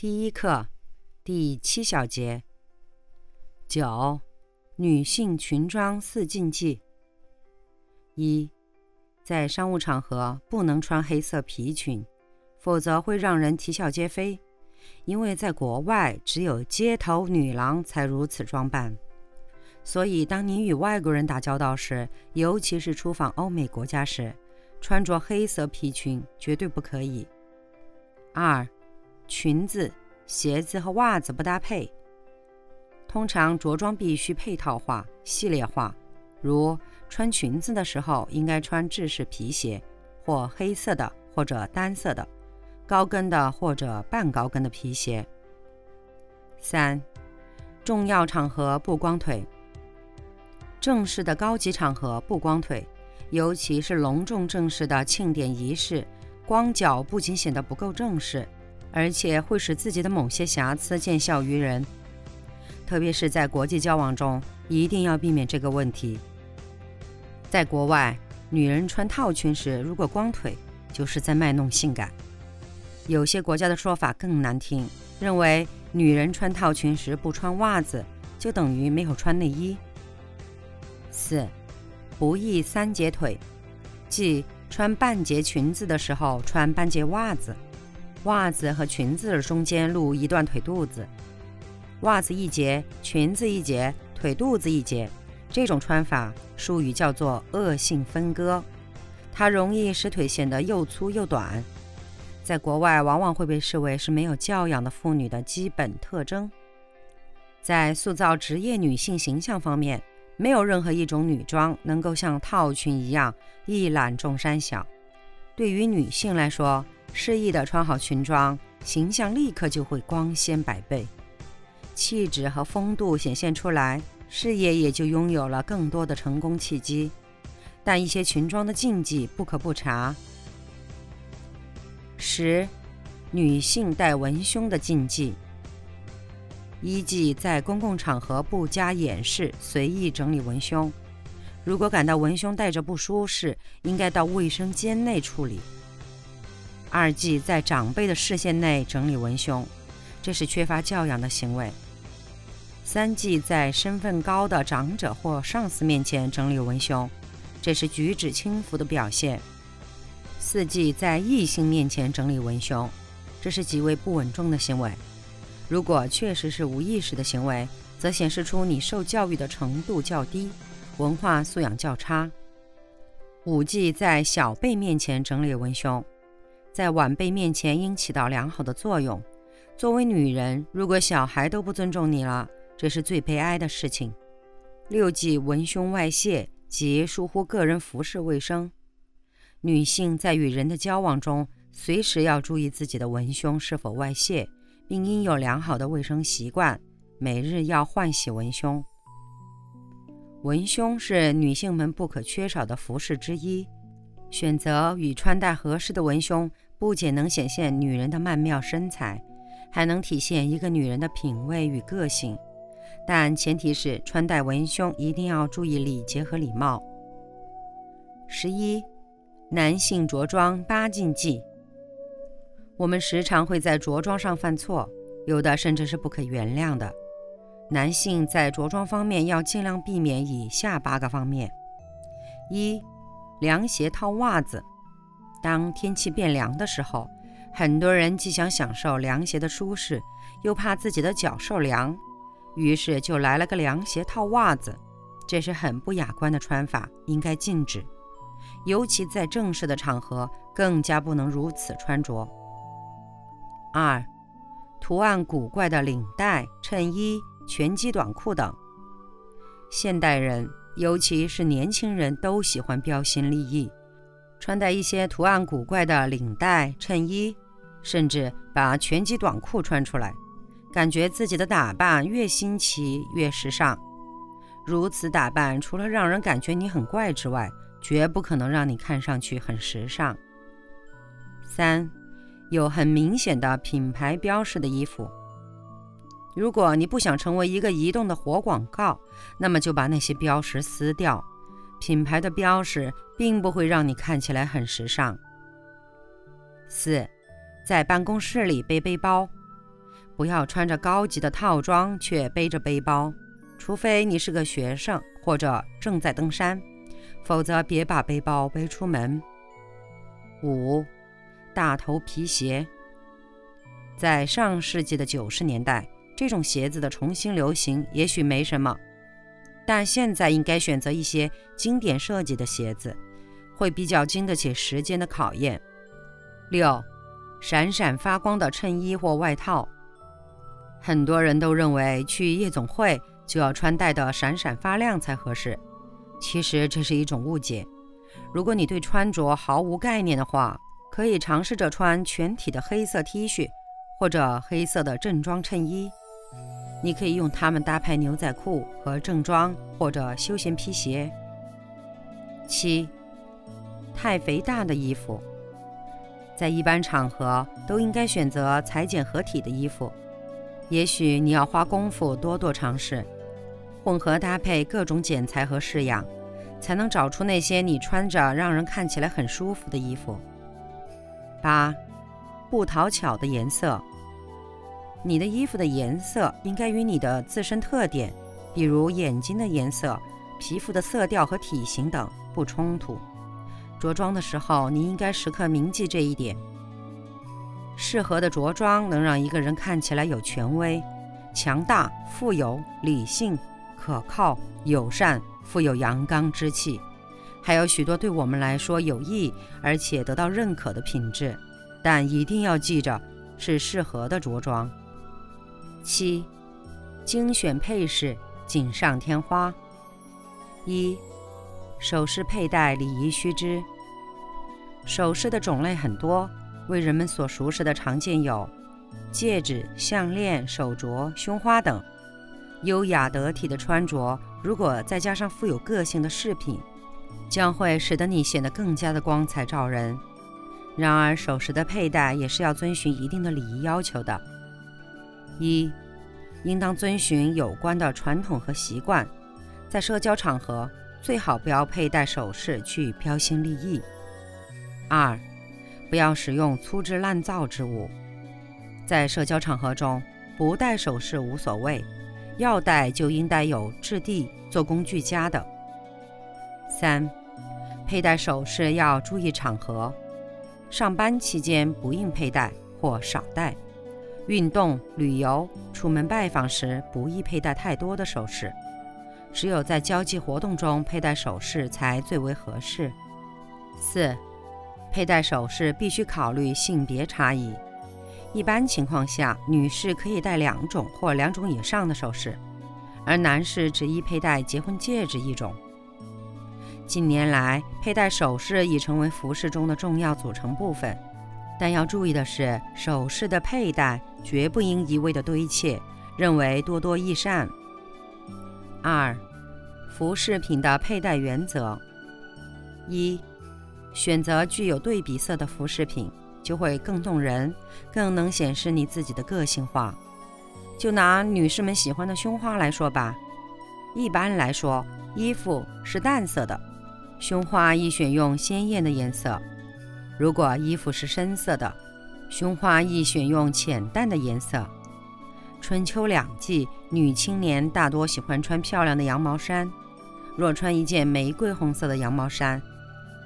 第一课，第七小节。九，女性裙装四禁忌。一，在商务场合不能穿黑色皮裙。否则会让人啼笑皆非，因为在国外只有街头女郎才如此装扮。所以，当你与外国人打交道时，尤其是出访欧美国家时，穿着黑色皮裙绝对不可以。二，裙子、鞋子和袜子不搭配。通常着装必须配套化、系列化，如穿裙子的时候应该穿制式皮鞋，或黑色的或者单色的。高跟的或者半高跟的皮鞋。三，重要场合不光腿。正式的高级场合不光腿，尤其是隆重正式的庆典仪式，光脚不仅显得不够正式，而且会使自己的某些瑕疵见效于人。特别是在国际交往中，一定要避免这个问题。在国外，女人穿套裙时如果光腿，就是在卖弄性感。有些国家的说法更难听，认为女人穿套裙时不穿袜子，就等于没有穿内衣。四，不宜三节腿，即穿半截裙子的时候穿半截袜子，袜子和裙子中间露一段腿肚子，袜子一截，裙子一截，腿肚子一截，这种穿法术语叫做恶性分割，它容易使腿显得又粗又短。在国外，往往会被视为是没有教养的妇女的基本特征。在塑造职业女性形象方面，没有任何一种女装能够像套裙一样一览众山小。对于女性来说，适意的穿好裙装，形象立刻就会光鲜百倍，气质和风度显现出来，事业也就拥有了更多的成功契机。但一些裙装的禁忌不可不查。十，女性戴文胸的禁忌。一忌在公共场合不加掩饰，随意整理文胸。如果感到文胸戴着不舒适，应该到卫生间内处理。二忌在长辈的视线内整理文胸，这是缺乏教养的行为。三忌在身份高的长者或上司面前整理文胸，这是举止轻浮的表现。四忌在异性面前整理文胸，这是极为不稳重的行为。如果确实是无意识的行为，则显示出你受教育的程度较低，文化素养较差。五忌在小辈面前整理文胸，在晚辈面前应起到良好的作用。作为女人，如果小孩都不尊重你了，这是最悲哀的事情。六忌文胸外泄及疏忽个人服饰卫生。女性在与人的交往中，随时要注意自己的文胸是否外泄，并应有良好的卫生习惯，每日要换洗文胸。文胸是女性们不可缺少的服饰之一，选择与穿戴合适的文胸，不仅能显现女人的曼妙身材，还能体现一个女人的品味与个性。但前提是穿戴文胸一定要注意礼节和礼貌。十一。男性着装八禁忌。我们时常会在着装上犯错，有的甚至是不可原谅的。男性在着装方面要尽量避免以下八个方面：一、凉鞋套袜子。当天气变凉的时候，很多人既想享受凉鞋的舒适，又怕自己的脚受凉，于是就来了个凉鞋套袜子。这是很不雅观的穿法，应该禁止。尤其在正式的场合，更加不能如此穿着。二、图案古怪的领带、衬衣、拳击短裤等。现代人，尤其是年轻人，都喜欢标新立异，穿戴一些图案古怪的领带、衬衣，甚至把拳击短裤穿出来，感觉自己的打扮越新奇越时尚。如此打扮，除了让人感觉你很怪之外，绝不可能让你看上去很时尚。三，有很明显的品牌标识的衣服。如果你不想成为一个移动的活广告，那么就把那些标识撕掉。品牌的标识并不会让你看起来很时尚。四，在办公室里背背包，不要穿着高级的套装却背着背包，除非你是个学生或者正在登山，否则别把背包背出门。五，大头皮鞋，在上世纪的九十年代，这种鞋子的重新流行也许没什么。但现在应该选择一些经典设计的鞋子，会比较经得起时间的考验。六，闪闪发光的衬衣或外套。很多人都认为去夜总会就要穿戴的闪闪发亮才合适，其实这是一种误解。如果你对穿着毫无概念的话，可以尝试着穿全体的黑色 T 恤或者黑色的正装衬衣。你可以用它们搭配牛仔裤和正装或者休闲皮鞋。七，太肥大的衣服，在一般场合都应该选择裁剪合体的衣服。也许你要花功夫多多尝试，混合搭配各种剪裁和式样，才能找出那些你穿着让人看起来很舒服的衣服。八，不讨巧的颜色。你的衣服的颜色应该与你的自身特点，比如眼睛的颜色、皮肤的色调和体型等不冲突。着装的时候，你应该时刻铭记这一点。适合的着装能让一个人看起来有权威、强大、富有、理性、可靠、友善、富有阳刚之气，还有许多对我们来说有益而且得到认可的品质。但一定要记着，是适合的着装。七，精选配饰，锦上添花。一，首饰佩戴礼仪须知。首饰的种类很多，为人们所熟识的常见有戒指、项链、手镯、胸花等。优雅得体的穿着，如果再加上富有个性的饰品，将会使得你显得更加的光彩照人。然而，首饰的佩戴也是要遵循一定的礼仪要求的。一，应当遵循有关的传统和习惯，在社交场合最好不要佩戴首饰去标新立异。二，不要使用粗制滥造之物，在社交场合中不戴首饰无所谓，要戴就应戴有质地、做工俱佳的。三，佩戴首饰要注意场合，上班期间不应佩戴或少戴。运动、旅游、出门拜访时不宜佩戴太多的首饰，只有在交际活动中佩戴首饰才最为合适。四、佩戴首饰必须考虑性别差异。一般情况下，女士可以戴两种或两种以上的首饰，而男士只宜佩戴结婚戒指一种。近年来，佩戴首饰已成为服饰中的重要组成部分。但要注意的是，首饰的佩戴绝不应一味的堆砌，认为多多益善。二、服饰品的佩戴原则：一、选择具有对比色的服饰品，就会更动人，更能显示你自己的个性化。就拿女士们喜欢的胸花来说吧，一般来说，衣服是淡色的，胸花宜选用鲜艳的颜色。如果衣服是深色的，胸花宜选用浅淡的颜色。春秋两季，女青年大多喜欢穿漂亮的羊毛衫。若穿一件玫瑰红色的羊毛衫，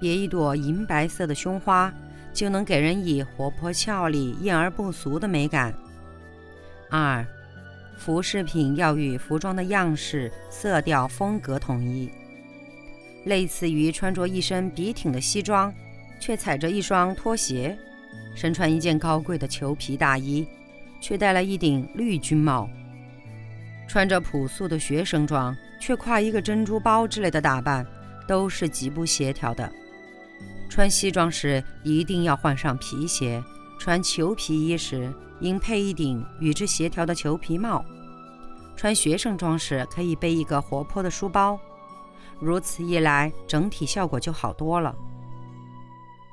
别一朵银白色的胸花，就能给人以活泼俏丽、艳而不俗的美感。二，服饰品要与服装的样式、色调、风格统一，类似于穿着一身笔挺的西装。却踩着一双拖鞋，身穿一件高贵的裘皮大衣，却戴了一顶绿军帽，穿着朴素的学生装，却挎一个珍珠包之类的打扮，都是极不协调的。穿西装时一定要换上皮鞋，穿裘皮衣时，应配一顶与之协调的裘皮帽；穿学生装时，可以背一个活泼的书包。如此一来，整体效果就好多了。